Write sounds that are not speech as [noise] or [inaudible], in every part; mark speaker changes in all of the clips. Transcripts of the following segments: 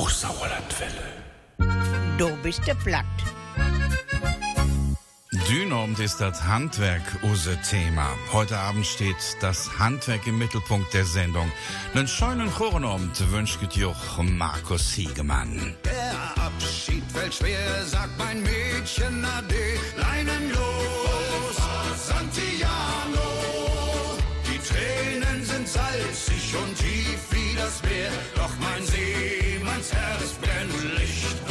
Speaker 1: Hochsauerlandwelle.
Speaker 2: Du bist der Platt.
Speaker 1: Dynomt ist das Handwerk unser Thema. Heute Abend steht das Handwerk im Mittelpunkt der Sendung. Einen schönen Chorenamt wünscht Joch Markus Hiegemann.
Speaker 3: Der Abschied fällt schwer, sagt mein Mädchen Ade. Leinen los, Santiano. Die Tränen sind salzig und tief wie das Meer. Doch mein Has been Licht.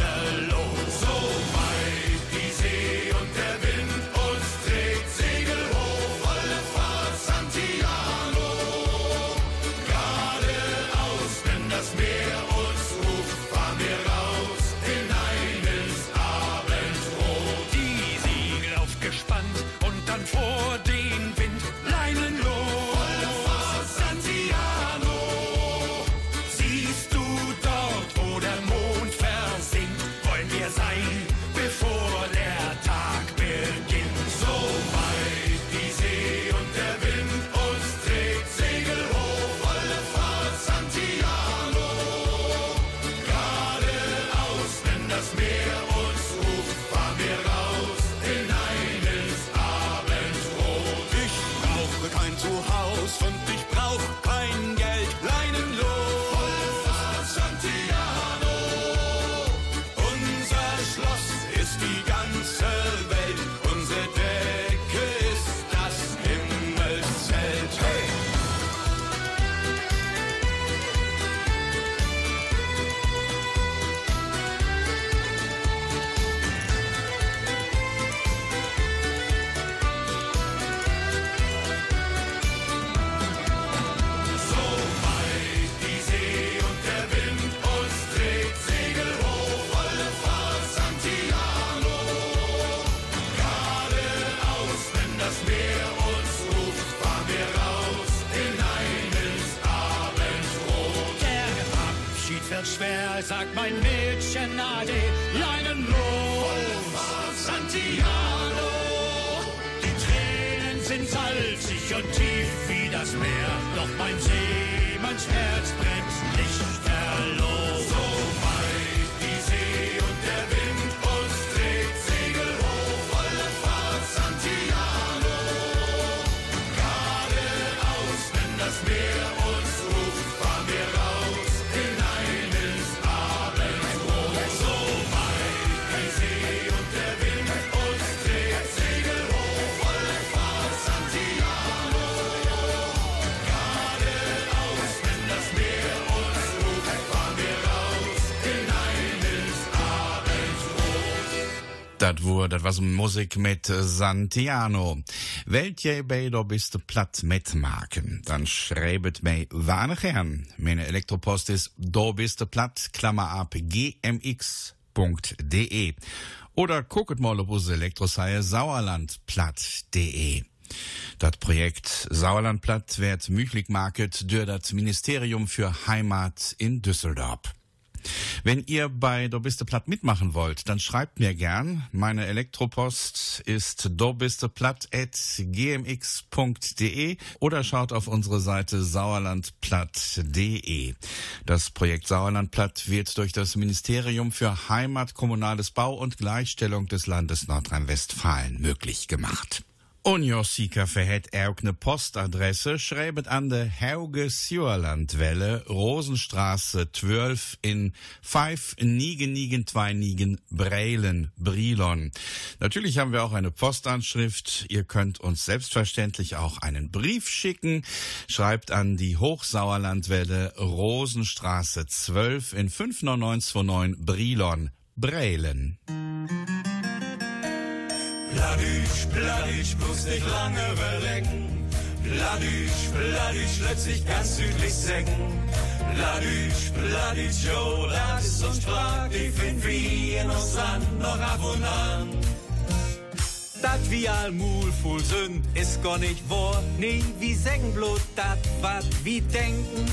Speaker 3: Das
Speaker 1: war, so Musik mit Santiano. Bei da bist du platt mitmachen? Dann schreibt mir gern. Meine Elektropost ist da bist du platt, Klammer ab, gmx.de. Oder guckt mal auf unsere Elektroseite sauerlandplatt.de. Das Projekt Sauerlandplatt wird möglich market durch das Ministerium für Heimat in Düsseldorf. Wenn ihr bei Dobisteplatt mitmachen wollt, dann schreibt mir gern. Meine Elektropost ist dobisteplatt.gmx.de oder schaut auf unsere Seite sauerlandplatt.de. Das Projekt Sauerlandplatt wird durch das Ministerium für Heimat, Kommunales Bau und Gleichstellung des Landes Nordrhein-Westfalen möglich gemacht. Und Josika verhält auch ne Postadresse, schreibt an de Hauge Sjuerlandwelle, Rosenstraße 12 in 5 Nigen Nigen 2 Nigen Breilen, Brilon. Natürlich haben wir auch eine Postanschrift. Ihr könnt uns selbstverständlich auch einen Brief schicken. Schreibt an die Hochsauerlandwelle, Rosenstraße 12 in 59929 Brilon, Breilen.
Speaker 3: Bladüsch, Bladüsch, bloß nicht lange überlegen. Bladüsch, Bladüsch, plötzlich ganz südlich Sengen. Bladüsch, Bladüsch, jo, das ist uns Sprach, die finden wir in uns Land noch ab und an.
Speaker 4: Dat wie allmul voll sind, ist gar nicht wahr. Nee, wie sägen bloß dat, wat wie denken.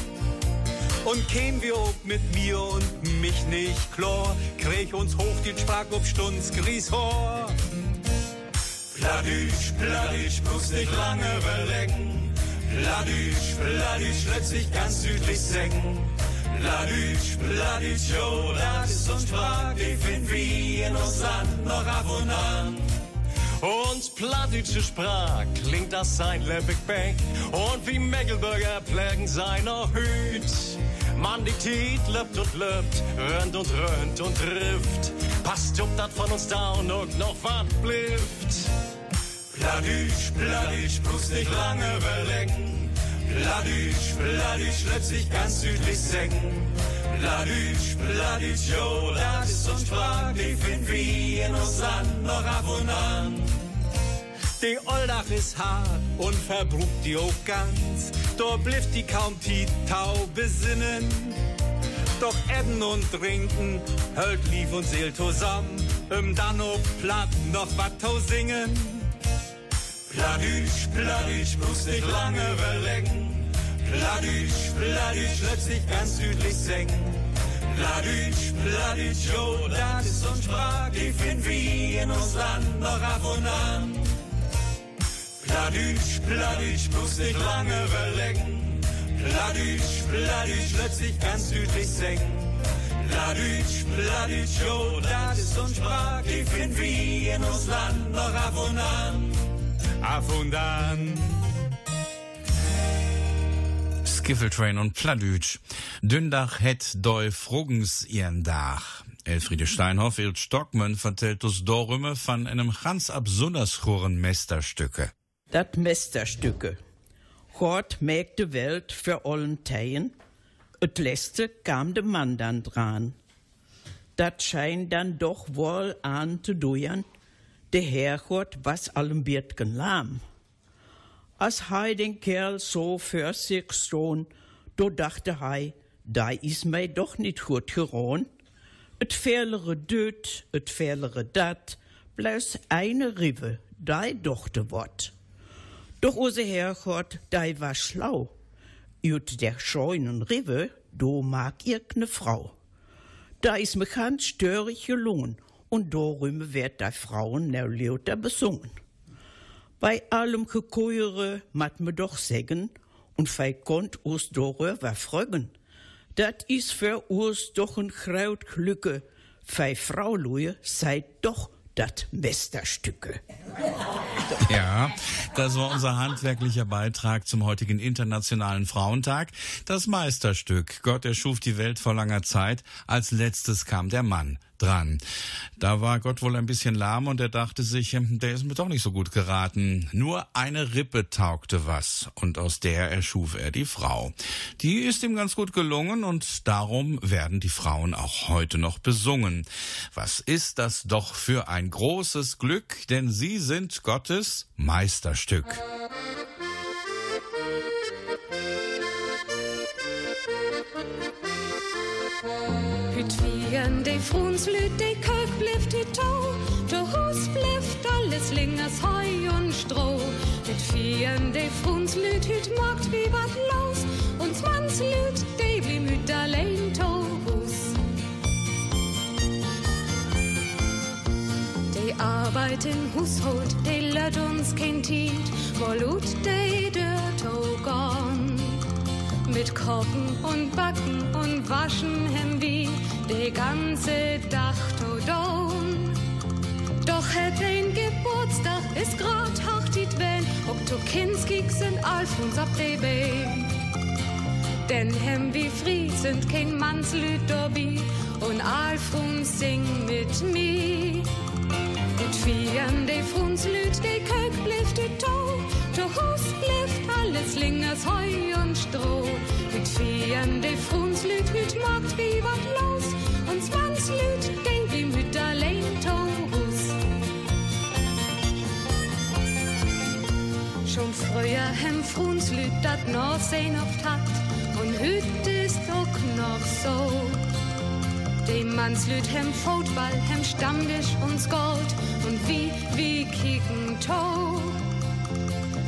Speaker 4: Und kämen wir auch mit mir und mich nicht klar, krieg uns hoch die Sprach ob Stunds Grieshor.
Speaker 3: Bladüsch, Bladüsch, bloß nicht lange überlegen. Bladüsch, Bladüsch, plötzlich ganz südlich Sengen.
Speaker 4: Bladütsch, Bladütsch, jo, das ist uns Sprach, die finden wir in uns Land noch ab und an. Und plattdeutsche Sprach klingt das sein Leppigbeck und wie Mecklenburger pflegen seiner Hüt. Man diktiert, löppt und löppt, rönt und rönt und trifft. Passt ob dat von uns da und noch was blifft. Plattdeutsch, Plattdeutsch, bloß nicht lange überlegen. Plattdeutsch, Plattdeutsch, letztlich ganz südlich senken. Plattdeutsch, Plattdeutsch, jo, das ist uns die finden wir in uns Land noch ab und an. Die Oldach ist hart und verbrucht die auch ganz. Dort blifft die kaum die Taube sinnen. Doch Essen und Trinken hält lief und Seel zusammen. Im dann auch platt noch wat singen. Plattdeutsch, Plattdeutsch, bloß nicht lange überlegen. Plattdeutsch, Plattdeutsch, letztlich ganz südlich senken. Plattdeutsch, Plattdeutsch, jo, das ist uns Sprach, die finden wir in uns Land noch ab und an. Plattdeutsch, Plattdeutsch, bloß nicht lange überlegen. Plattdeutsch, Plattdeutsch, letztlich ganz südlich senken. Plattdeutsch, Plattdeutsch, jo, das ist uns Sprach, die finden wir in uns Land noch ab und an. Ab und an.
Speaker 1: Skiffeltrain und Plattdütsch. Dündach het doi Frugens ihren Dach. Elfriede Steinhoff, Il Stockmann vertellt uns darüber von einem ganz absonders Mesterstücke.
Speaker 2: Dat Mesterstücke. Gott merkt de Welt für allen Teien. Het letzte kam de Mann dann dran. Dat scheint dann doch wohl an zu duern. De Herrgott was allem Birtgen lahm. Als hij den Kerl so für sich stroon, do dachte hij, da is mij doch niet goed geroon. Het verlere dut, het verlere dat, bloß eine Rive, die dochte wat. Doch ose Herrgott, die war schlau. Ut der scheunen Rive, do mag ihr Frau. Da is me ganz störig gelungen, und darüber wird die Frauen ne lauter besungen. Bei allem Gekoere mat me doch sägen, und fei konnt us darüber frögen. Dat is für us doch ein Kraut Glücke, fei Frau Luje seid doch dat Mesterstücke.
Speaker 1: Ja, das war unser handwerklicher Beitrag zum heutigen Internationalen Frauentag. Das Meisterstück. Gott erschuf die Welt vor langer Zeit. Als letztes kam der Mann dran. Da war Gott wohl ein bisschen lahm und er dachte sich, hm, der ist mir doch nicht so gut geraten. Nur eine Rippe taugte was und aus der erschuf er die Frau. Die ist ihm ganz gut gelungen und darum werden die Frauen auch heute noch besungen. Was ist das doch für ein großes Glück, denn sie sind Gottes Meisterstück.
Speaker 5: De Frunslüt, de Kalk blift die Tau, de Hus blift alles Lingers Heu und Stroh. Hüt vieren de Frunslüt, hüt magt wie wat los, und Mannslüt, de bli müt allein Tohus. De Arbeit im Hushold, de lört uns kein Tiet, wolut de der Togon. Mit Kochen und Backen und Waschen hem wie de ganze Dach todon. Doch het ein Geburtstag ist grad die Wellen, ob du Kinskik sind ab de Bein. Denn hem wie Fried sind kein Mannslüd dobi und Alfons sing mit mir. Mit vieren de Frunslüd, de Kölk blift de Tau, Hus blift alles Lingers Heu und Stroh. Mit vieren de Frunslüd, hüt magt wie wat los, und Zwanslüd, de wie müt allein Taurus. Schon früher hem Frunslüd dat noch sehn oft hat, und hüt ist auch noch so. Dem Mannslüd hem Football, hem Stammtisch uns Gold und wie, wie kicken Toe.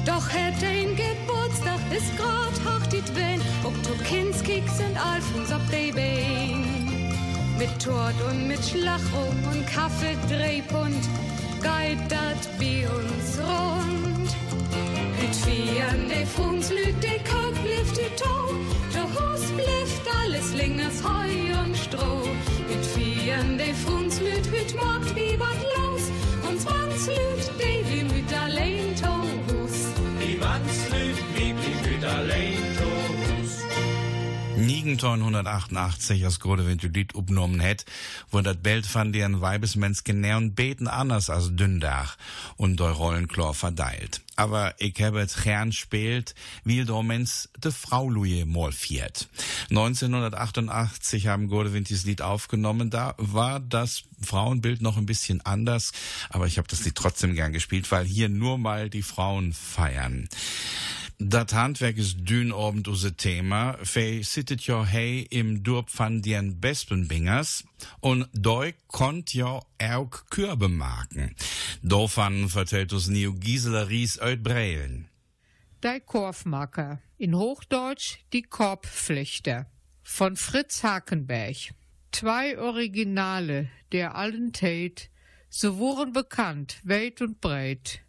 Speaker 5: Doch hätt ein Geburtstag ist grad hart die Wen, ob du Kindskik sind Alfons ob de Bein. Mit Tort und mit Schlachrum und Kaffee Drehpund, geht dat wie uns rund. Hüt vieren de Funs lüt de Kalk blift die Tau, de Hus blift alles Slingers Heu
Speaker 1: 1988 as Grode, wenn du Lied wo dat Bild von deren Weibesmens genähren beten anders als Dündach und der Rollenklor verteilt. Aber ich habe es gern spielt, wie der de Frau Louis mal 1988 haben Godewind dieses Lied aufgenommen. Da war das Frauenbild noch ein bisschen anders, aber ich habe das Lied trotzdem gern gespielt, weil hier nur mal die Frauen feiern. Dat Handwerk is dünn obend use Thema. Fei sittet jo hei im Durp van dien Bespenbingers und doi konnt jo auch Kürbe maken. Dofan vertellt us Nio Gisela Ries uit Breilen.
Speaker 6: Der Korfmacker, in Hochdeutsch die Korbflechter, von Fritz Hakenberg. Zwei Originale der allen Tate, so wurden bekannt, weit und breit.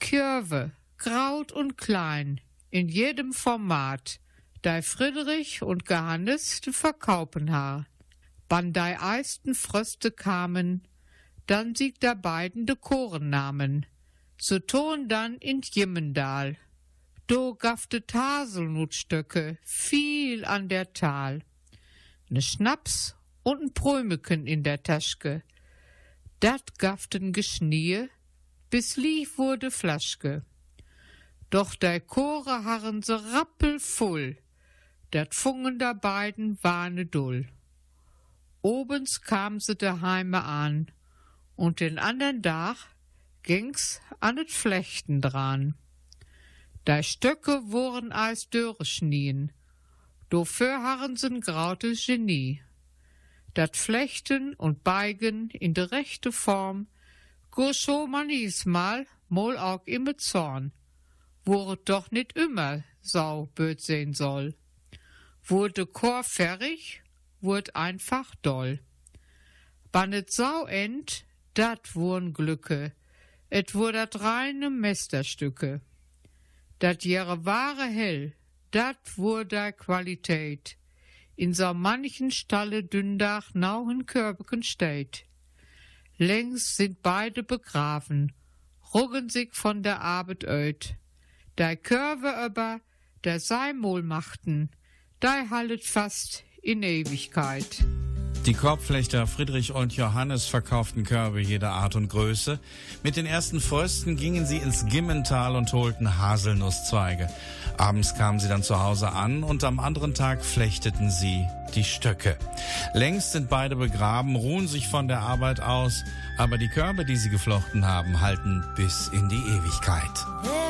Speaker 6: Kürve, graut und klein, in jedem Format, dei Friedrich und Johannes de verkaupen haar. Wann dei eisten Fröste kamen, dann siegt der beiden de Chorennamen, so ton dann in Jimmendal. Do gafte Haselnutstöcke viel an der Tal. Ne Schnaps und n Prömeken in der Taschke. Dat gaften Geschnie, bis lief wurde Flaschke. Doch der Chore harren se rappelvoll, dat Fungen der beiden war ne dull. Obens kam se daheime an, und den andern Dach ging's an et Flechten dran. Da Stöcke wurden als Dörre schnien, dofür harren sen graute Genie. Dat Flechten und Beigen in de rechte Form, go so manis mal, mol auch immer Zorn, wurd doch nit immer sau böd sehn soll. Wurde Chor ferrig, wurd einfach doll. Wann et sau end, dat wurn Glücke, et wur dat reine Mesterstücke. Dat jere wahre hell, dat wur der Qualität. In so manchen Stalle Dündach nauhen Körbeken steht. Längst sind beide begraben, ruggen sich von der Arbeit öd. Der Körbe aber, der Seimol machten, der hallet fast in Ewigkeit.
Speaker 1: Die Korbflechter Friedrich und Johannes verkauften Körbe jeder Art und Größe. Mit den ersten Frösten gingen sie ins Gimmental und holten Haselnusszweige. Abends kamen sie dann zu Hause an und am anderen Tag flechteten sie die Stöcke. Längst sind beide begraben, ruhen sich von der Arbeit aus, aber die Körbe, die sie geflochten haben, halten bis in die Ewigkeit.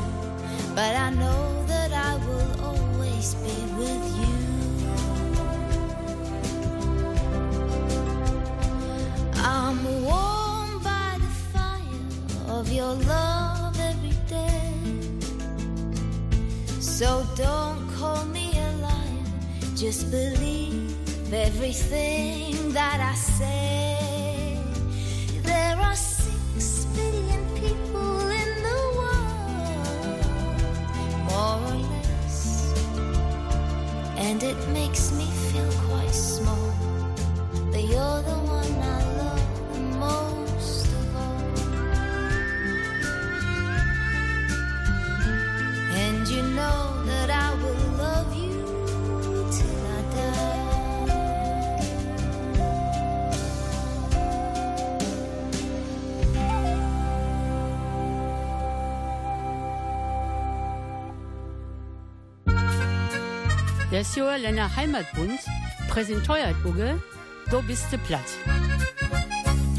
Speaker 7: but I know that I will always be with you. I'm warmed by the fire of your love every day. So don't call me a liar, just believe everything that I say. And it makes me feel quite small. But you're the one I
Speaker 8: Jahr Länder Heimatbund präsentiert Uge, du bist platt.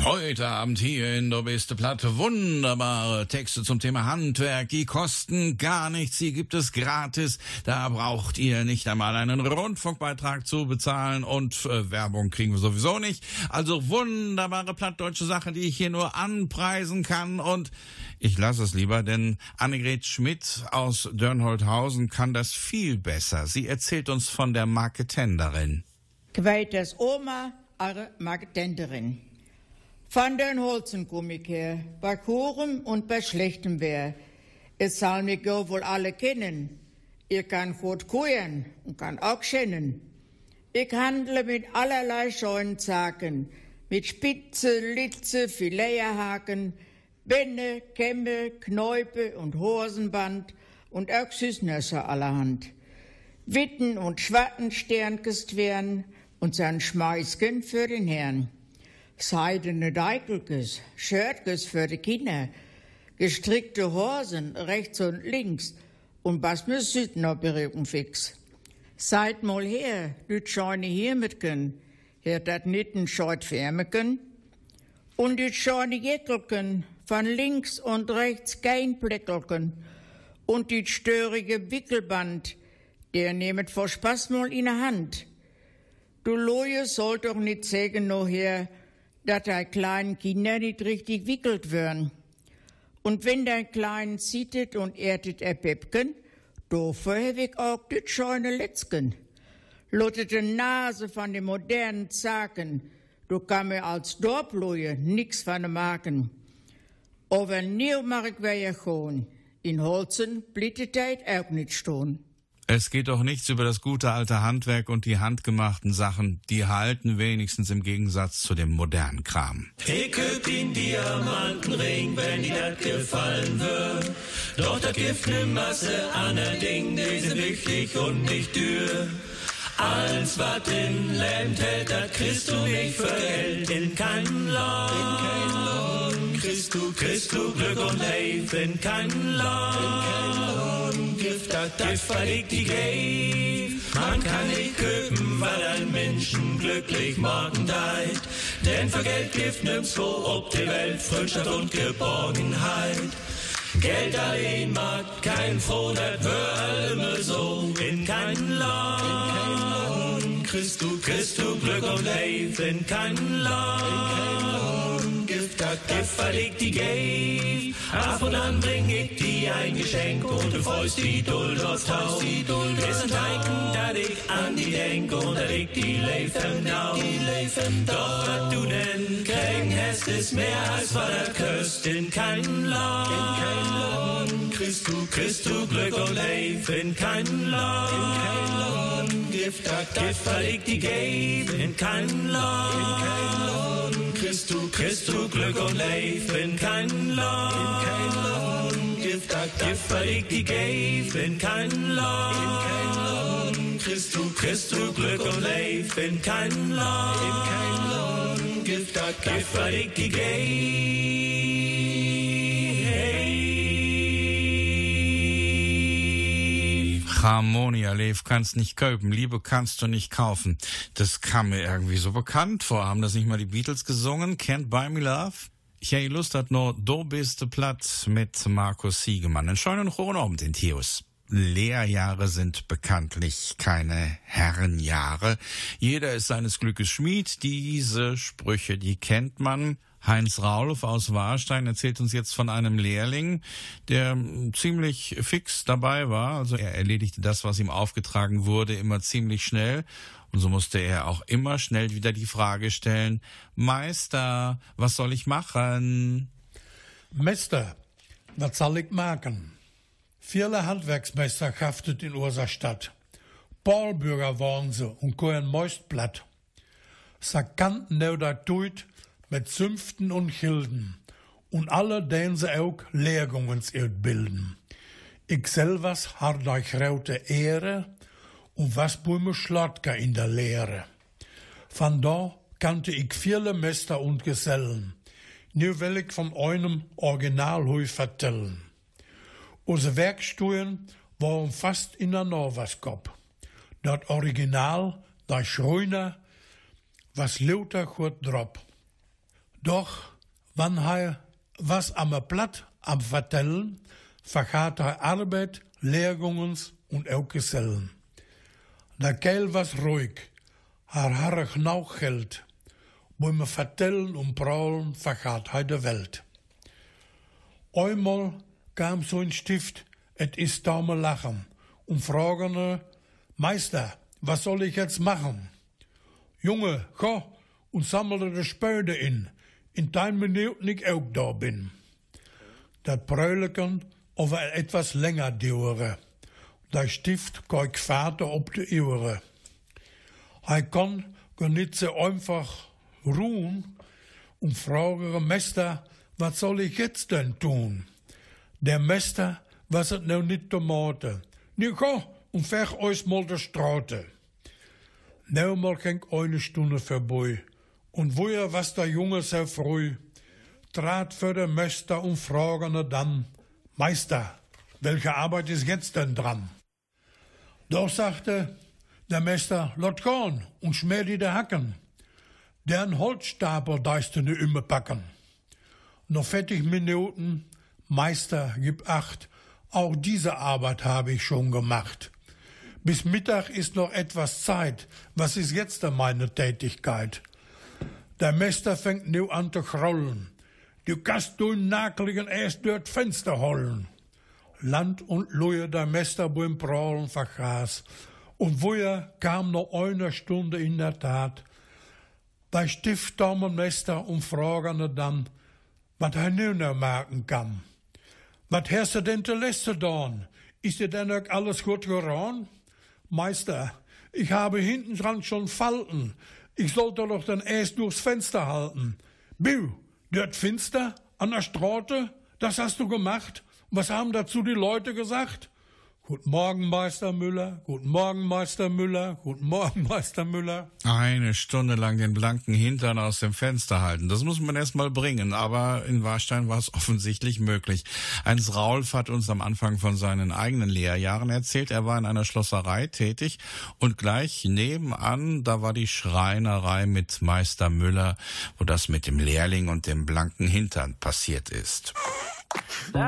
Speaker 1: Heute Abend hier in der Beste Platte wunderbare Texte zum Thema Handwerk. Die kosten gar nichts, die gibt es gratis. Da braucht ihr nicht einmal einen Rundfunkbeitrag zu bezahlen und äh, Werbung kriegen wir sowieso nicht. Also wunderbare plattdeutsche Sachen, die ich hier nur anpreisen kann und ich lasse es lieber, denn Annegret Schmidt aus Dörnholthausen kann das viel besser. Sie erzählt uns von der Marketenderin.
Speaker 8: Kweiters Oma, eure Marketenderin. Von den Holzen komm ich her, bei gutem und bei schlechtem Wehr. Es soll mich ja wohl alle kennen. Ich kann gut kuhen und kann auch schennen. Ich handle mit allerlei scheuen Zaken, mit Spitze, Litze, Filethaken, Bände, Kämme, Knäupe und Hosenband und auch Süßnösser allerhand. Witten und Schwattensternkes twern und sein Schmeißgen für den Herrn. Seidene Deikelkes, Schörtkes für die Kinder, gestrickte Hosen rechts und links und was mir berühren fix. Seid mal her, du scheine hier mitken, her dat nitten scheut Färmeken, und die scheine Jäckelken, von links und rechts kein Bleckelken, und die störige Wickelband, der nehmet vor Spaß mal in der Hand. Du Loje sollt doch nicht sägen no her, dass die kleinen Kinder nicht richtig wickelt werden. Und wenn dein Kleinen zietet und erdet er Pepken, dafür hab ich auch die scheune Letzken. Lottete Nase von den modernen Zaken, du kann mir als Dorploje nix von dem Marken. Aber nie mag ich wer schon. In Holzen blittet auch nicht stehen.
Speaker 1: Es geht doch nichts über das gute alte Handwerk und die handgemachten Sachen. Die halten wenigstens im Gegensatz zu dem modernen Kram.
Speaker 9: Ich köp den Diamantenring, wenn dir das gefallen wird. Doch da gibt ne Masse aner Ding, die sind wichtig und nicht dürr. Alles, was in Leben hält, du nicht für Geld in keinem Land. In keinem Land. Du, kriegst du Glück und Leif in keinem Land. In keinem Land. Gift, das, das verlegt die Geld. Man kann nicht köpen, weil ein Menschen glücklich morgen deit. Denn für Geld gibt nimmst wo ob die Welt Freundschaft und Geborgenheit. Geld allein mag kein froh, das wär immer so in keinem Land. Christ du, Christ du Glück und Leif in keinem Land. Das verlegt die Geld. Ab und an bring ich dir ein Geschenk und du freust die Duld aufs Tau. Ist ein Zeichen, dass ich an die denk und dass ich die Leifen nau. Doch was du denn kriegen hast, ist mehr als was das köst in keinem Land. Christ du, Christ du Glück und Leif in keinem Land. Gift, das, Gift verlegt die Gabe in keinem Land. In keinem Land. Christ du, Christ du Glück und Leif in keinem Land. In keinem Land. Gift, das, Gift verlegt die Gabe in keinem Land. In keinem Land. Christ du, Christ du Glück und Leif in keinem Land. In keinem Land. Gift, das, Gift verlegt die Gabe.
Speaker 1: Harmonia Lev kannst nicht kaufen, Liebe kannst du nicht kaufen. Das kam mir irgendwie so bekannt vor. Haben das nicht mal die Beatles gesungen? Can't Buy Me Love? Ich hätte Lust hat nur Do bist Platz mit Markus Siegemann. Einen schönen hohen Abend in Tius. Lehrjahre sind bekanntlich keine Herrenjahre. Jeder ist seines Glückes Schmied. Diese Sprüche, die kennt man. Heinz Raulf aus Warstein erzählt uns jetzt von einem Lehrling, der ziemlich fix dabei war. Also er erledigte das, was ihm aufgetragen wurde, immer ziemlich schnell. Und so musste er auch immer schnell wieder die Frage stellen, Meister, was soll ich machen?
Speaker 10: Meister, was soll ich machen? Viele Handwerksmeister haftet in unserer Stadt. Paulbürger waren sie und kohen meist platt. Sa kannten dat tut mit Zünften und Childen und alle, den sie auch Lehrgungens bilden. Ich selvers hard euch raute Ehre und was bume Schlotka in der Lehre. Von da kannte ich viele Meister und Gesellen. Nu will ich von einem Originalhui vertellen. Unsere Werkstuen waren fast in der Norwaskop. Dat Original, der Schreiner, was lauter gut drop. Doch, wann er was am Platt am Vertellen, vergaat hij arbeid, leergongens und auch Gesellen. Der Keil was ruhig, haar harrig nou geld. Bei me vertellen und praulen vergaat hij de Welt. Einmal kam so ein Stift, et ist daume lachen, und fragen, er, Meister, was soll ich jetzt machen? Junge, go und sammle de Spöde in, in dein Minuten ich auch da bin. Dat Prölleken of etwas länger dauere. Der Stift keuk Vater ob de Ihre. Hij kann nicht so einfach ruhen und fragere Meister, was soll ich jetzt denn tun? Der Meister was het nou niet Tomate. Nu ga und veg euch mal de Straute. Nou mal ging eine Stunde vorbei. Und woher was der Junge sehr früh, trat für den Meister und fragene dann, Meister, welche Arbeit ist jetzt denn dran? Doch sagte der Meister, lot gehen und schmier die de Hacken. Deren Holzstapel deist du immer packen. Noch 40 Minuten, Meister, gib acht, auch diese Arbeit habe ich schon gemacht. Bis Mittag ist noch etwas Zeit. Was ist jetzt denn meine Tätigkeit? Der Meister fängt nu an zu grollen. Du kannst du Nakeligen erst dort Fenster holen. Land und Luje der Meister beim Prahlen vergaß. Und woher kam noch eine Stunde in der Tat. Der Stiftsdaumenmeister und fragende dann, was er nu noch machen kann. Was hast du denn zu letzte dann? Ist dir denn auch alles gut geran? Meister, ich habe hinten dran schon Falten. Ich sollte doch dann erst durchs Fenster halten. Bill, dort finster, an der Straße, das hast du gemacht. Was haben dazu die Leute gesagt? Guten Morgen, Meister Müller. Guten Morgen, Meister Müller. Guten Morgen, [laughs] Meister Müller.
Speaker 1: Eine Stunde lang den blanken Hintern aus dem Fenster halten. Das muss man erst mal bringen. Aber in Warstein war es [laughs] offensichtlich möglich. Heinz Raulf hat uns am Anfang von seinen eigenen Lehrjahren erzählt. Er war in einer Schlosserei tätig und gleich nebenan, da war die Schreinerei mit Meister Müller, wo das mit dem Lehrling und dem blanken Hintern passiert ist.
Speaker 11: Wo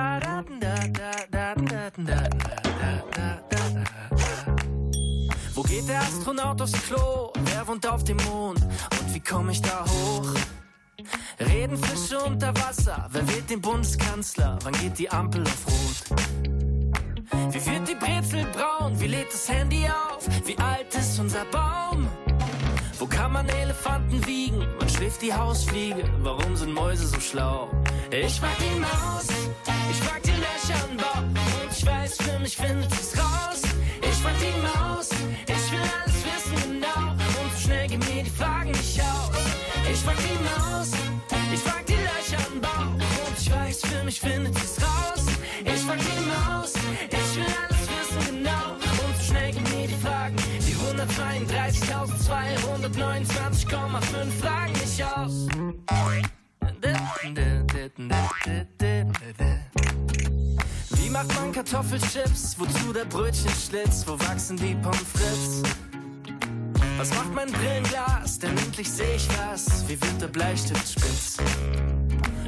Speaker 11: Astronaut aufs Klo? Wer wohnt auf dem Mond? Und wie komme ich da hoch? Reden Fische unter Wasser? Wer wählt den Bundeskanzler? Wann geht die Ampel auf Rot? Wie wird die Brezel braun? Wie lädt das Handy auf? Wie alt ist unser Baum? Wo kann man Elefanten wiegen? Schläft die Hausfliege? Warum sind Mäuse so schlau? Ich mag die Maus, ich mag die Löcher im Bauch und ich weiß, für mich findet sie's raus. Ich mag die Maus, ich will alles wissen genau und so schnell gehen mir die Fragen nicht aus. Ich mag die Maus, ich mag die Löcher im Bauch und ich weiß, für mich findet sie's raus. Ich mag die Maus, ich will alles wissen genau und so schnell gehen mir die Fragen, die 132.229,5 Fragen. Wie macht man Kartoffelchips? Wozu der Brötchenschlitz? Wo wachsen die Pommes frites? Was macht mein Brillenglas? Denn endlich sehe ich was. Wie wird der Bleistift spitz?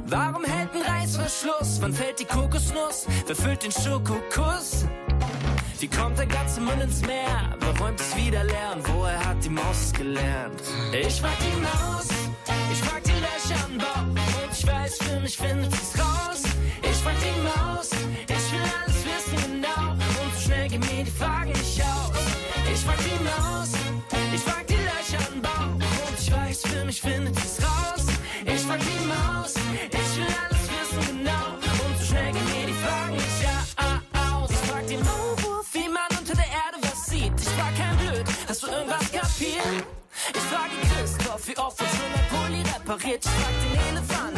Speaker 11: Warum hält ein Reißverschluss? Wann fällt die Kokosnuss? Wer füllt den Schokokuss? Wie kommt der ganze Müll ins Meer? Wer räumt es wieder leer? Und woher hat die Maus gelernt? Ich mag die Maus, ich mag mich findet sie's raus. Ich mag die Maus, ich will alles wissen genau. Und so schnell gehen mir die Fragen nicht aus. Ich mag die Maus, ich mag die Löcher im Bauch. Und ich weiß, für mich findet sie's raus. Ich mag die Maus, ich will alles wissen genau. Und so schnell gehen mir die Fragen nicht aus. Ich frag den Maulwurf, wie man unter der Erde was sieht. Ich frag kein Blöd, hast du irgendwas kapiert? Ich frage Christoph, wie oft er schon ein Pulli repariert. Ich frag den Elefant,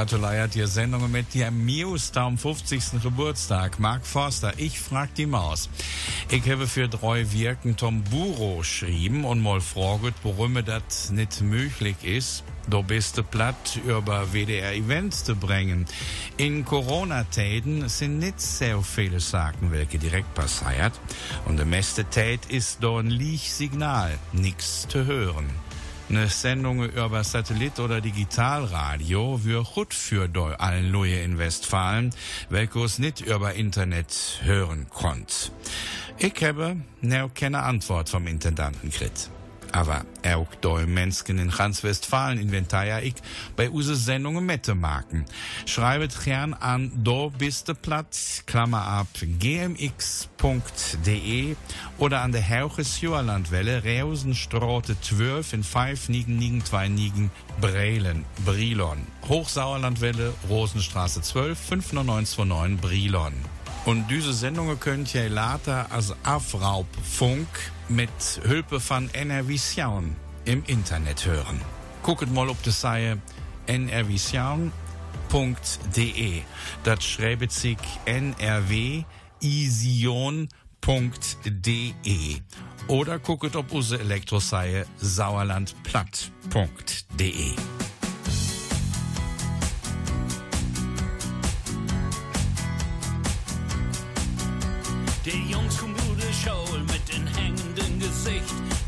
Speaker 1: gratuliert dir Sendungen mit dir Muse am 50. Geburtstag. Mark Forster, ich frag die Maus. Ich habe für drei Wirken Tom Buro geschrieben und mal fragt, warum das nicht möglich ist, do bist du platt über WDR-Events zu bringen. In Corona-Täten sind nicht so viele Sachen, welche direkt passiert. Und der meiste Tät ist do ein Lichsignal, nix zu hören. Eine Sendung über Satellit oder Digitalradio wird gut für allen Leute in Westfalen, welches nicht über Internet hören konnt. Ich habe ne keine Antwort vom Intendanten gekriegt. Aber auch da Menschen in ganz Westfalen inventarier ich bei use Sendungen Mettemarken. Schreibet gern an do Platz, Klammer ab, gmx.de oder an der Hauches Joerlandwelle, Reusenstraße 12 in 5 Nigen, Nigen, 2 Nigen, Brelen, Brilon. Hochsauerlandwelle, Rosenstraße 12, 59929 Brilon. Und diese Sendungen könnt ihr later als Afraubfunk mit Hilfe von NRVision im Internet hören. Guckt mal ob das sei nrvision.de. Das schreibt sich nrw ision.de oder guckt ob unsere Elektroseie sauerlandplatt.de.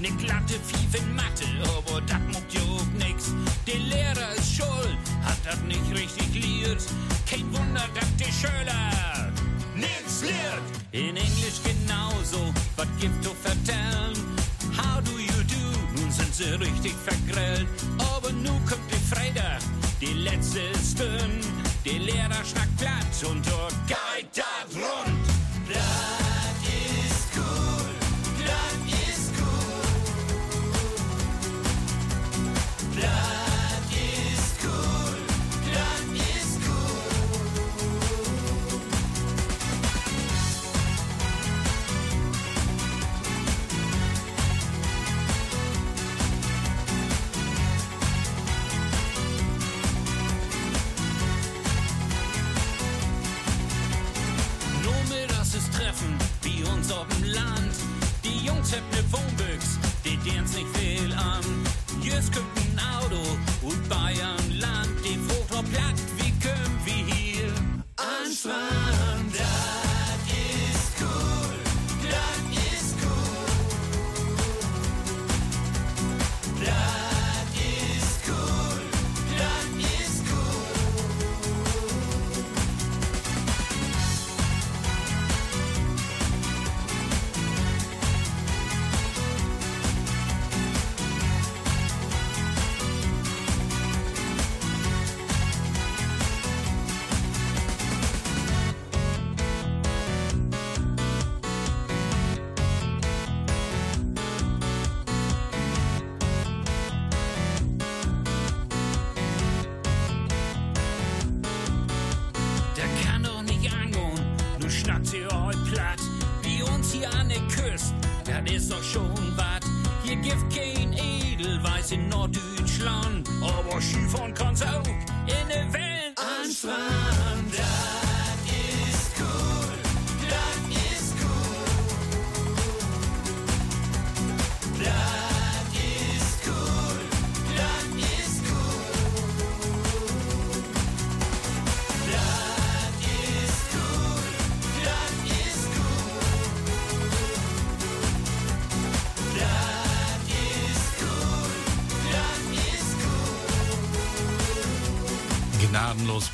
Speaker 12: Ne glatte Fief in Mathe, aber dat muckt jo nix. Der Lehrer ist schuld, hat dat nicht richtig liert. Kein Wunder, dat die Schüler nix lehrt. In Englisch genauso, was gibt du vertellen? How do you do? Nun sind sie richtig vergrillt. Aber nu kommt die Freitag, die letzte ist dünn. Der Lehrer schnackt platt und dort geht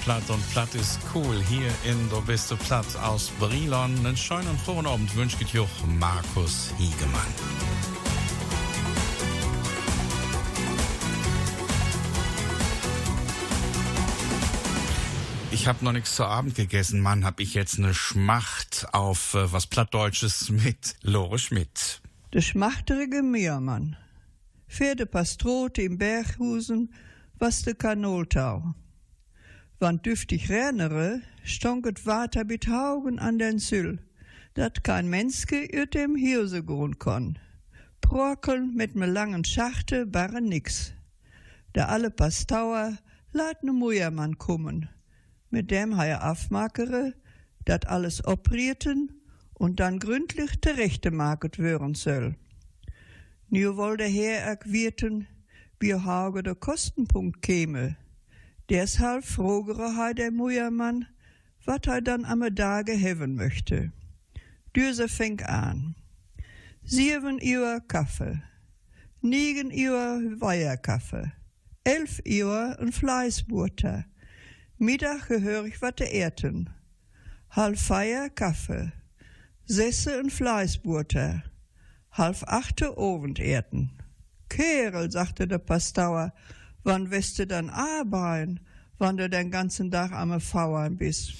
Speaker 12: platt
Speaker 1: und platt ist cool. Hier in Do bist du platt aus Brilon. Einen schönen und frohen Abend wünscht ich auch Markus Hiegemann. Ich habe noch nichts zu Abend gegessen, Mann. Hab ich jetzt eine Schmacht auf äh, was Plattdeutsches [laughs] mit Lore Schmidt.
Speaker 13: De schmachterige Meermann. Pferdepastrote im Berghusen, was de Kanoltau. Wann düftig rennere, stonket Water mit Haugen an den Süll, dat kein Menske üt dem Hirse grun kon. Prokeln mit me langen Schachte bare nix. Da alle Pastauer laat ne Mujermann kommen. Mit dem ha er afmakere, dat alles oprieten und dann gründlich terechte market würen soll. Nu woll der Herr erquieten, wie hage der Kostenpunkt käme. Deshalb frogere ha der Mujermann, wat er dann am Tage heven möchte. Düse fängt an. Sieben Uhr Kaffee, negen Uhr Weierkaffee, elf Uhr ein Fleißbutter, Mittag gehörig wat de Erten, halb Feier Kaffee, sesse ein Fleißbutter, halb achte Ovenderten. Kerel, sagte der Pastauer, wann wirst du dann arbeiten, wann du den ganzen Tag am Fauern bist?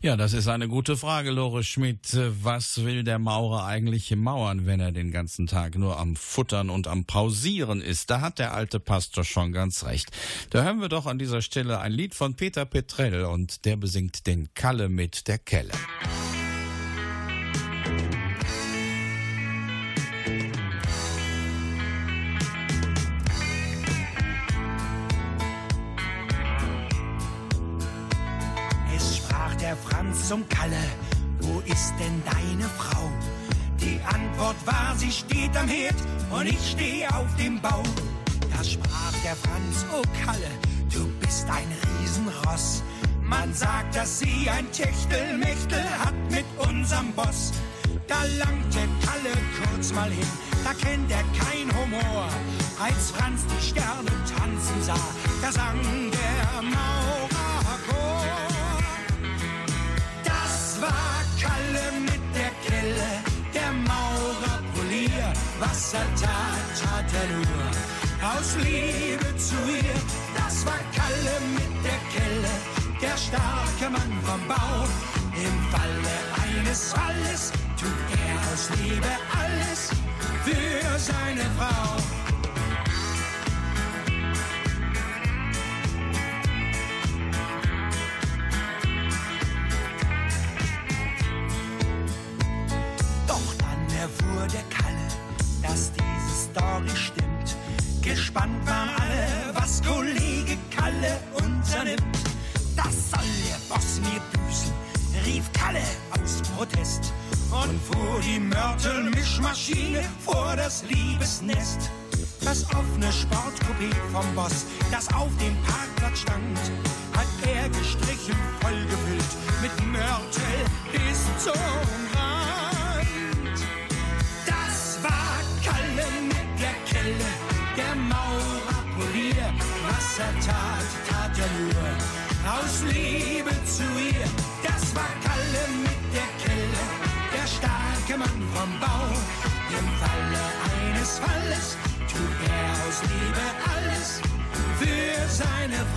Speaker 1: Ja, das ist eine gute Frage, Lore Schmidt. Was will der Maurer eigentlich mauern, wenn er den ganzen Tag nur am Futtern und am Pausieren ist? Da hat der alte Pastor schon ganz recht. Da hören wir doch an dieser Stelle ein Lied von Peter Petrell und der besingt den Kalle mit der Kelle.
Speaker 14: Der Franz zum Kalle, wo ist denn deine Frau? Die Antwort war, sie steht am Herd und ich stehe auf dem Bau. Da sprach der Franz, oh Kalle, du bist ein Riesenross. Man sagt, dass sie ein Techtelmechtel hat mit unserem Boss. Da langt der Kalle kurz mal hin, da kennt er kein Humor. Als Franz die Sterne tanzen sah, da sang der Maurer. Was er tat, tat er nur aus Liebe zu ihr. Das war Kalle mit der Kelle, der starke Mann vom Bau. Im Falle eines Falles tut er aus Liebe alles für seine Frau. Gespannt waren alle, was Kollege Kalle unternimmt. Das soll der Boss mir büßen, rief Kalle aus Protest und fuhr die Mörtelmischmaschine vor das Liebesnest. Das offene Sportcoupé vom Boss, das auf dem Parkplatz stand, hat er gestrichen, vollgefüllt mit Mörtel bis zum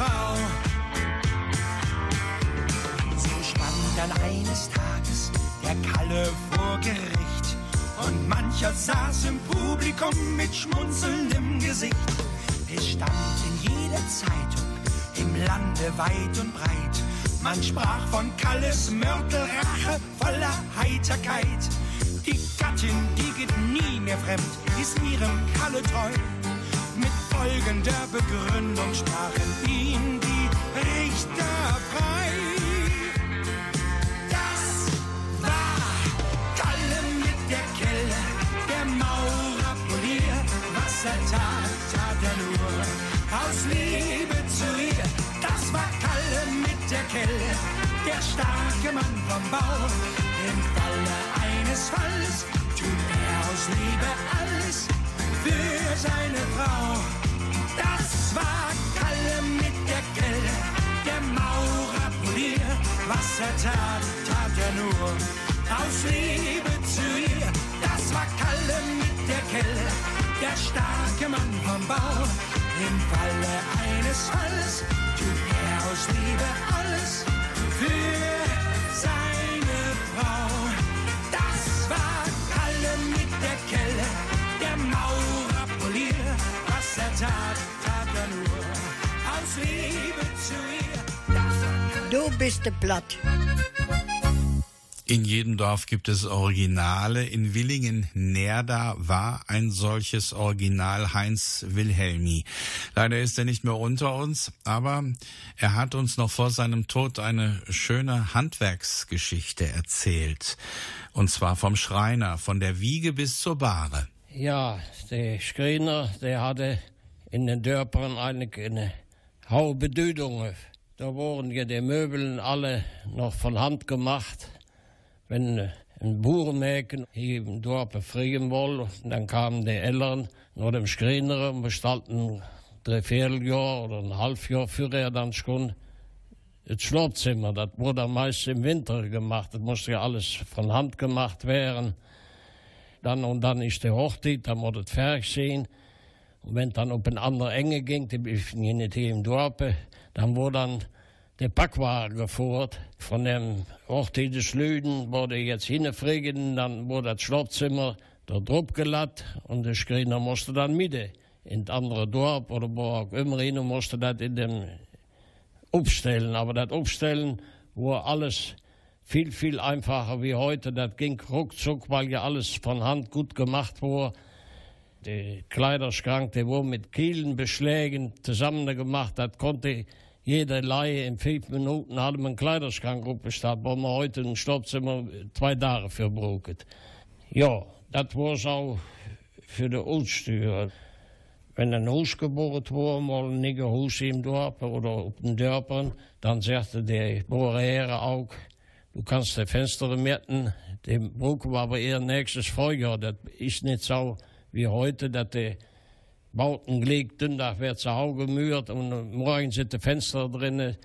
Speaker 14: Frau. So stand dann eines Tages der Kalle vor Gericht und mancher saß im Publikum mit schmunzelndem Gesicht. Es stand in jeder Zeitung, im Lande weit und breit. Man sprach von Kalles Mörtelrache voller Heiterkeit. Die Gattin, die geht nie mehr fremd, ist ihrem Kalle treu. Folgender Begründung sprachen ihn die Richter frei. Das war Kalle mit der Kelle, der Maurer Polier, was er tat, tat er nur aus Liebe zu ihr. Das war Kalle mit der Kelle, der starke Mann vom Bau. Im Falle eines Falls tut er aus Liebe alles für seine Frau. Das war Kalle mit der Kelle, der Maurer Polier. Was er tat, tat er nur aus Liebe zu ihr. Das war Kalle mit der Kelle, der starke Mann vom Bau. Im Falle eines Falles tut er aus Liebe alles für seine Frau. Das war Kalle mit der Kelle, der Maurer Polier. Was er tat,
Speaker 8: Du bist der Blatt.
Speaker 1: In jedem Dorf gibt es Originale. In Willingen-Nerda war ein solches Original Heinz Wilhelmi. Leider ist er nicht mehr unter uns, aber er hat uns noch vor seinem Tod eine schöne Handwerksgeschichte erzählt. Und zwar vom Schreiner, von der Wiege bis zur Bahre.
Speaker 15: Ja, der Schreiner, der hatte in den Dörpern eine, eine Bedeutung. Da wurden ja die Möbel alle noch von Hand gemacht wenn ein Burenmäken hier im Dorf befrieren wollte, dann kamen die Eltern nach dem Schreiner und bestellten drei Vierteljahr oder ein Halbjahr für er dann schon das Schlafzimmer. Das wurde meist im Winter gemacht. Das musste ja alles von Hand gemacht werden. Dann und dann ist die Hochzeit, dann muss es fertig sein. Und wenn dann auf eine andere Enge ging, die nicht hier im Dorf, dann wurde dann der Packwagen gefahren. Von dem Ort des Lüden wurde jetzt hinfliegen, dann wurde das Schlafzimmer da drauf geladen und der Schreiner musste dann mit in das andere Dorf oder wo auch immer hin und musste das in dem aufstellen. Aber das Aufstellen war alles viel, viel einfacher wie heute. Das ging ruckzuck, weil ja alles von Hand gut gemacht war. Der Kleiderschrank, der wurde mit Kielenbeschlägen zusammen gemacht. Das konnte jede Laie in fünf Minuten hatte man einen Kleiderschrank aufgestellt, wo man heute ein Schlafzimmer zwei Tage für braucht. Ja, das war so für die Aussteuer. Wenn ein Haus geboren wurde, mal ein Haus im Dorf oder auf den Dörpern, dann sagte der Bohrer auch, du kannst die Fenster mieten, den brauchen wir aber eher nächstes Frühjahr. Das ist nicht so wie heute, dass die Bauten gelegt, Dünndag wird zu Hause gemürt und morgen sind die Fenster drinnen.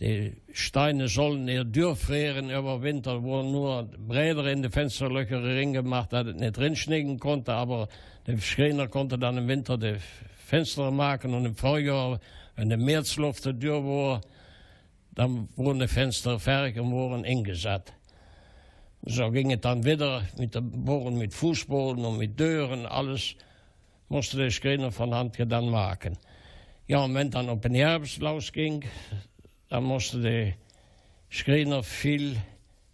Speaker 15: Die Steine sollen eher durchfrieren über Winter, wurden nur Bräder in die Fensterlöcher gemacht, dass es nicht drinschnecken konnte, aber der Schreiner konnte dann im Winter die Fenster machen und im Frühjahr, wenn der Märzluft dürr war, dann wurden die Fenster fertig und wurden eingesetzt. So ging es dann wieder mit den Bohren mit Fußboden und mit Deuren, alles musste der Schreiner von Hand dann machen. Ja, und wenn dann auf den Herbst losging, dann musste der Schreiner viel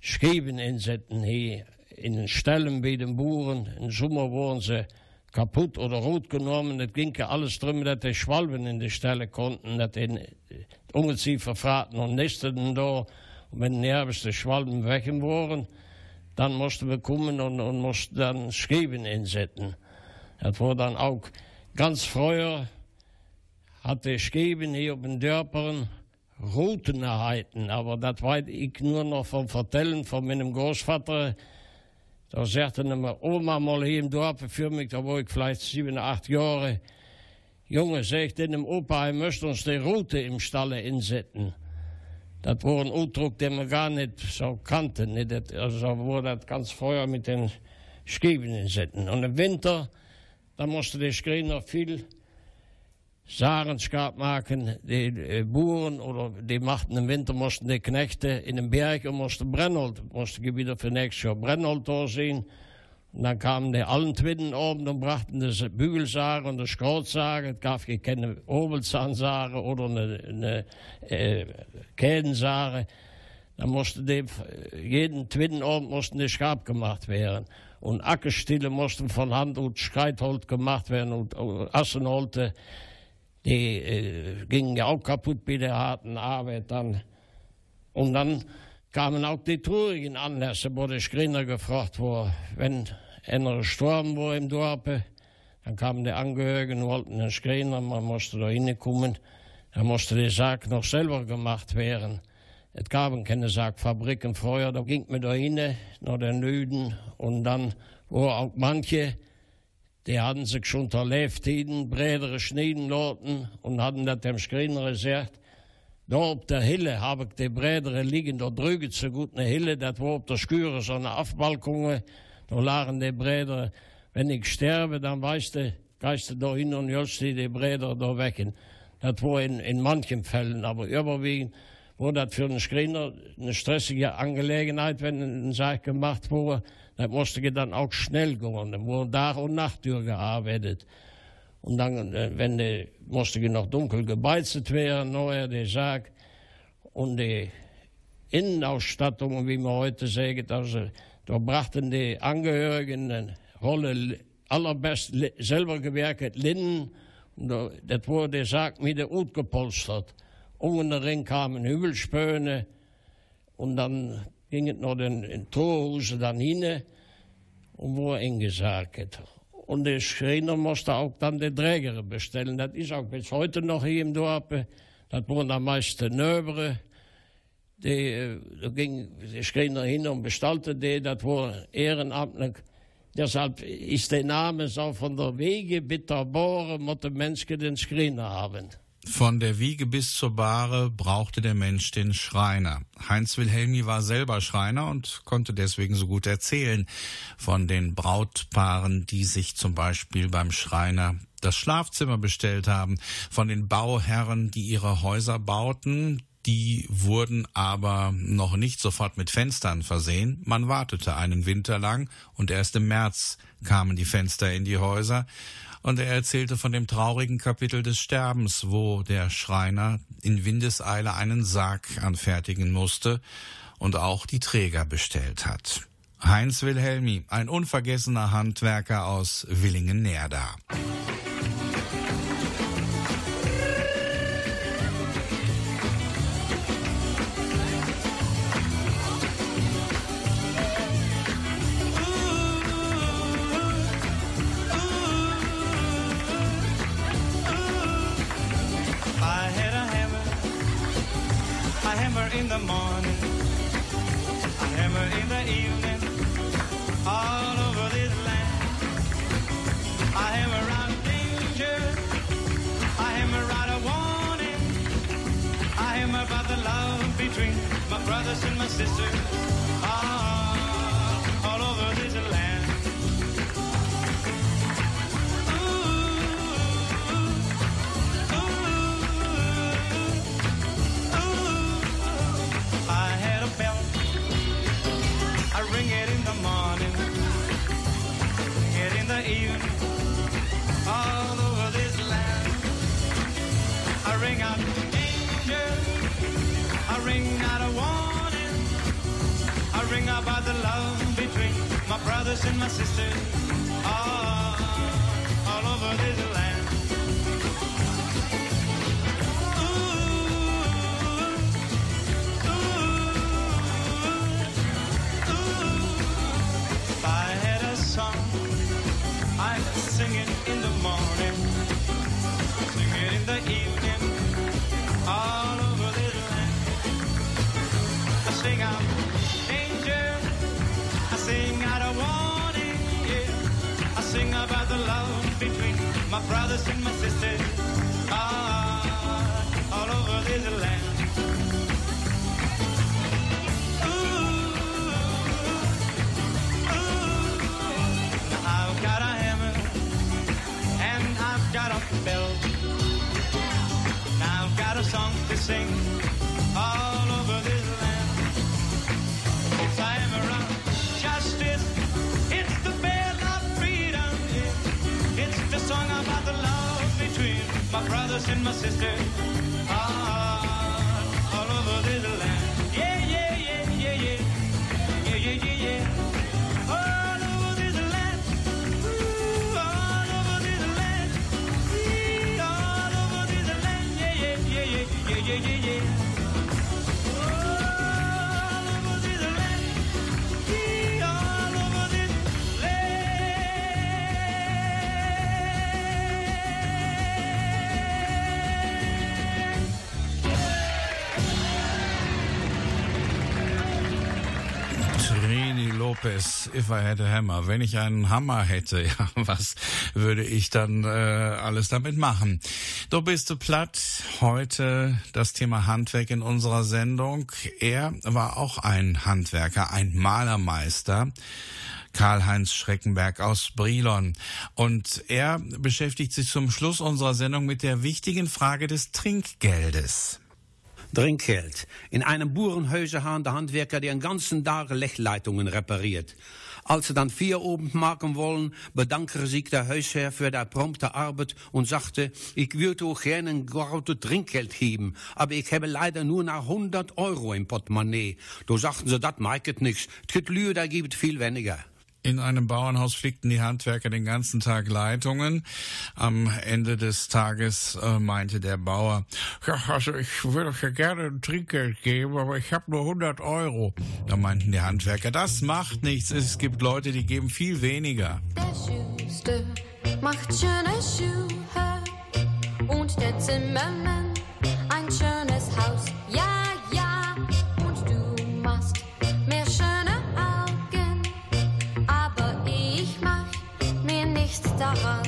Speaker 15: Schreiben einsetzen hier in den Stellen bei den Buren. Im Sommer wurden sie kaputt oder rot genommen. Das ging alles drum, dass die Schwalben in die Stelle konnten, dass die Ungeziefer fraten und nisteten da. Und wenn den Herbst die Schwalben weg waren, dann mussten wir kommen und, und mussten dann Schreiben einsetzen. Das war dann auch ganz früher, hatte ich gegeben hier auf den Dörpern Routenerheiten, aber das weiß ich nur noch vom Vertellen von meinem Großvater. Da sagte meine Oma mal hier im Dorf für mich, da war ich vielleicht sieben, acht Jahre. Junge, sagt dem Opa, er möchte uns die Route im Stalle insetzen. Das war ein Ausdruck, den wir gar nicht so kannten. Nicht? Also war das ganz früher mit den Schieven insetzen. Und im Winter, dann musste der Screener viel Sarenskap machen. Die äh, Boeren oder die machten im Winter mussten die Knechte in den Berg und mussten Brennholz, mussten wieder für nächstes Jahr Brennholz da sehen. Und dann kamen die allen Twitten oben und brachten das Bügelsare und das Schrotsare. Es gab keine Obelzahnsare oder eine, eine äh, Kädensare. Dann musste die, jeden Twitten oben mussten die Schab gemacht werden und Ackerstille mussten von Hand und Streitholz gemacht werden und Assenholte, die äh, gingen ja auch kaputt bei der harten Arbeit dann. Und dann kamen auch die traurigen Anlässe, wo der Screener gefragt wurde, wenn einer gestorben war im Dorf, dann kamen die Angehörigen und wollten den Screener, man musste da hinkommen, dann musste die Sache noch selber gemacht werden. Es gab keine Sargfabriken vorher, da ging man da hin, nach den Lüden, und dann wo auch manche, die hatten sich schon der Leftiden bredere schneiden lassen und hatten das dem Screener gesagt, da auf der Hille habe ich die bredere liegen, da drüben so gut eine Hille, das war auf der Sküre so eine Aufbalkung, da lagen die bredere, wenn ich sterbe, dann weißt du, gehst du da hin und jolst die bredere da weg. Das war in, in manchen Fällen, aber überwiegend wo das für einen Screener eine stressige Angelegenheit, wenn eine Sache gemacht wurde, das musste dann auch schnell gehen. Da wurde Tag und Nacht durchgearbeitet. Und dann, äh, wenn die, musste noch dunkel gebeizet werden, neuer die Sache. Und die Innenausstattung, wie man heute sagt. Also, da brachten die Angehörigen eine Rolle allerbest selber gewerkt Linnen. Das wurde, sagt mir, gut gepolstert. Um den Ring kamen Hügelspöne und dann ging es noch in, in Torhuse dann hin und wurde eingesagt. Und der Schreiner musste auch dann die Träger bestellen. Das ist auch bis heute noch hier im Dorf. Das waren am meisten Nöbere. Die, da ging der Schreiner hin und bestellte die. Das war ehrenamtlich. Deshalb ist der Name so von der Wege bis zur Bohre, muss der Mensch den Schreiner haben.
Speaker 1: Von der Wiege bis zur Bahre brauchte der Mensch den Schreiner. Heinz Wilhelmi war selber Schreiner und konnte deswegen so gut erzählen von den Brautpaaren, die sich zum Beispiel beim Schreiner das Schlafzimmer bestellt haben, von den Bauherren, die ihre Häuser bauten, die wurden aber noch nicht sofort mit Fenstern versehen. Man wartete einen Winter lang und erst im März kamen die Fenster in die Häuser und er erzählte von dem traurigen Kapitel des Sterbens, wo der Schreiner in Windeseile einen Sarg anfertigen musste und auch die Träger bestellt hat. Heinz Wilhelmi, ein unvergessener Handwerker aus Willingen-Nerda.
Speaker 16: Sisters, brothers and my sisters, all, all over this land. Between my brothers and my brothers and my sisters. Ah,
Speaker 1: Lopez, If I Had a Hammer. Wenn ich einen Hammer hätte, [laughs] ja, was würde ich dann äh, alles damit machen? Du bist du platt. Heute das Thema Handwerk in unserer Sendung. Er war auch ein Handwerker, ein Malermeister. Karl-Heinz Schreckenberg aus Brilon. Und er beschäftigt sich zum Schluss unserer Sendung mit der wichtigen Frage des Trinkgeldes.
Speaker 17: Drinkgeld. In einem Burenhäuser haben der Handwerker den ganzen Tag Lechleitungen repariert. Als sie dann vier oben machen wollen, bedankte sich der Hausherr für die prompte Arbeit und sagte, ich würde auch gerne ein gutes Trinkgeld geben, aber ich habe leider nur noch 100 Euro im Portemonnaie. Da sagten sie, das es nichts. Tritt da gibt viel weniger.
Speaker 1: In einem Bauernhaus flickten die Handwerker den ganzen Tag Leitungen. Am Ende des Tages äh, meinte der Bauer, ja, also ich würde euch ja gerne ein Trinkgeld geben, aber ich habe nur 100 Euro. Da meinten die Handwerker, das macht nichts. Es gibt Leute, die geben viel weniger.
Speaker 5: Der Schuster macht schöne Schuhe und der Zimmermann ein schönes mir nicht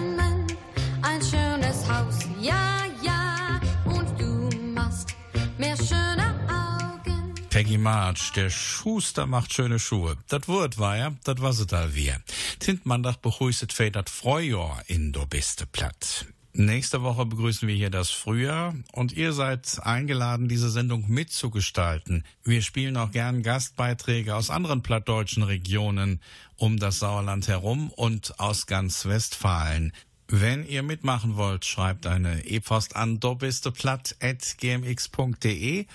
Speaker 5: der Zimmermann ein schönes Haus. Ja, ja, und du machst mehr schöne Augen.
Speaker 1: Peggy March, der Schuster macht schöne Schuhe. Das Wort war ja, das was es all wir. Tint Mandag begrüßet fei dat Freujahr in do biste platt. Nächste Woche begrüßen wir hier das Frühjahr und ihr seid eingeladen, diese Sendung mitzugestalten. Wir spielen auch gern Gastbeiträge aus anderen plattdeutschen Regionen um das Sauerland herum und aus ganz Westfalen. Wenn ihr mitmachen wollt, schreibt eine E-Post an dobisteplatt.gmx.de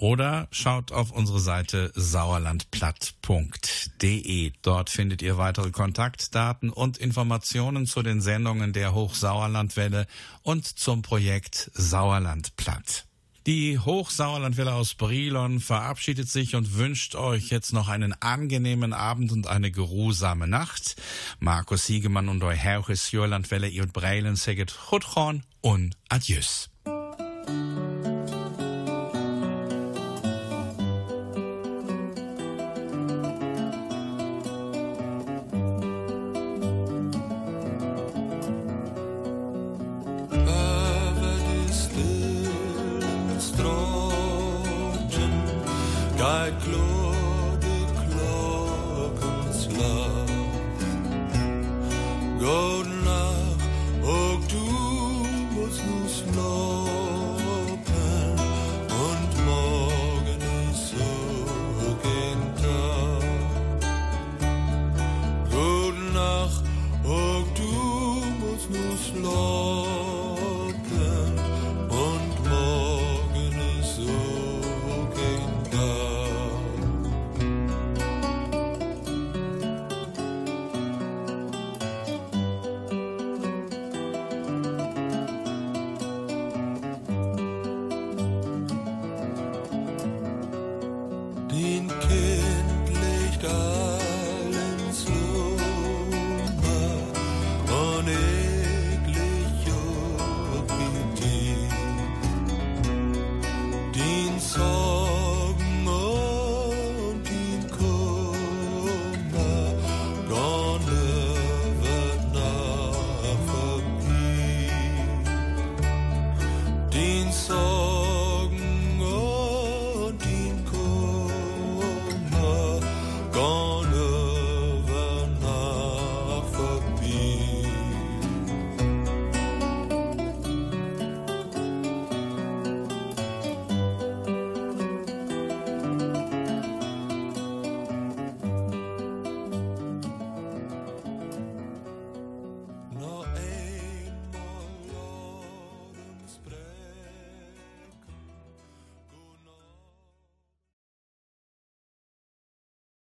Speaker 1: oder schaut auf unsere Seite sauerlandplatt.de. Dort findet ihr weitere Kontaktdaten und Informationen zu den Sendungen der Hochsauerlandwelle und zum Projekt Sauerlandplatt. Die Hochsauerlandwelle aus Brilon verabschiedet sich und wünscht euch jetzt noch einen angenehmen Abend und eine geruhsame Nacht. Markus Siegemann und euer Herrches Jörlandwelle und Breilen säget Chutchorn und Adieus.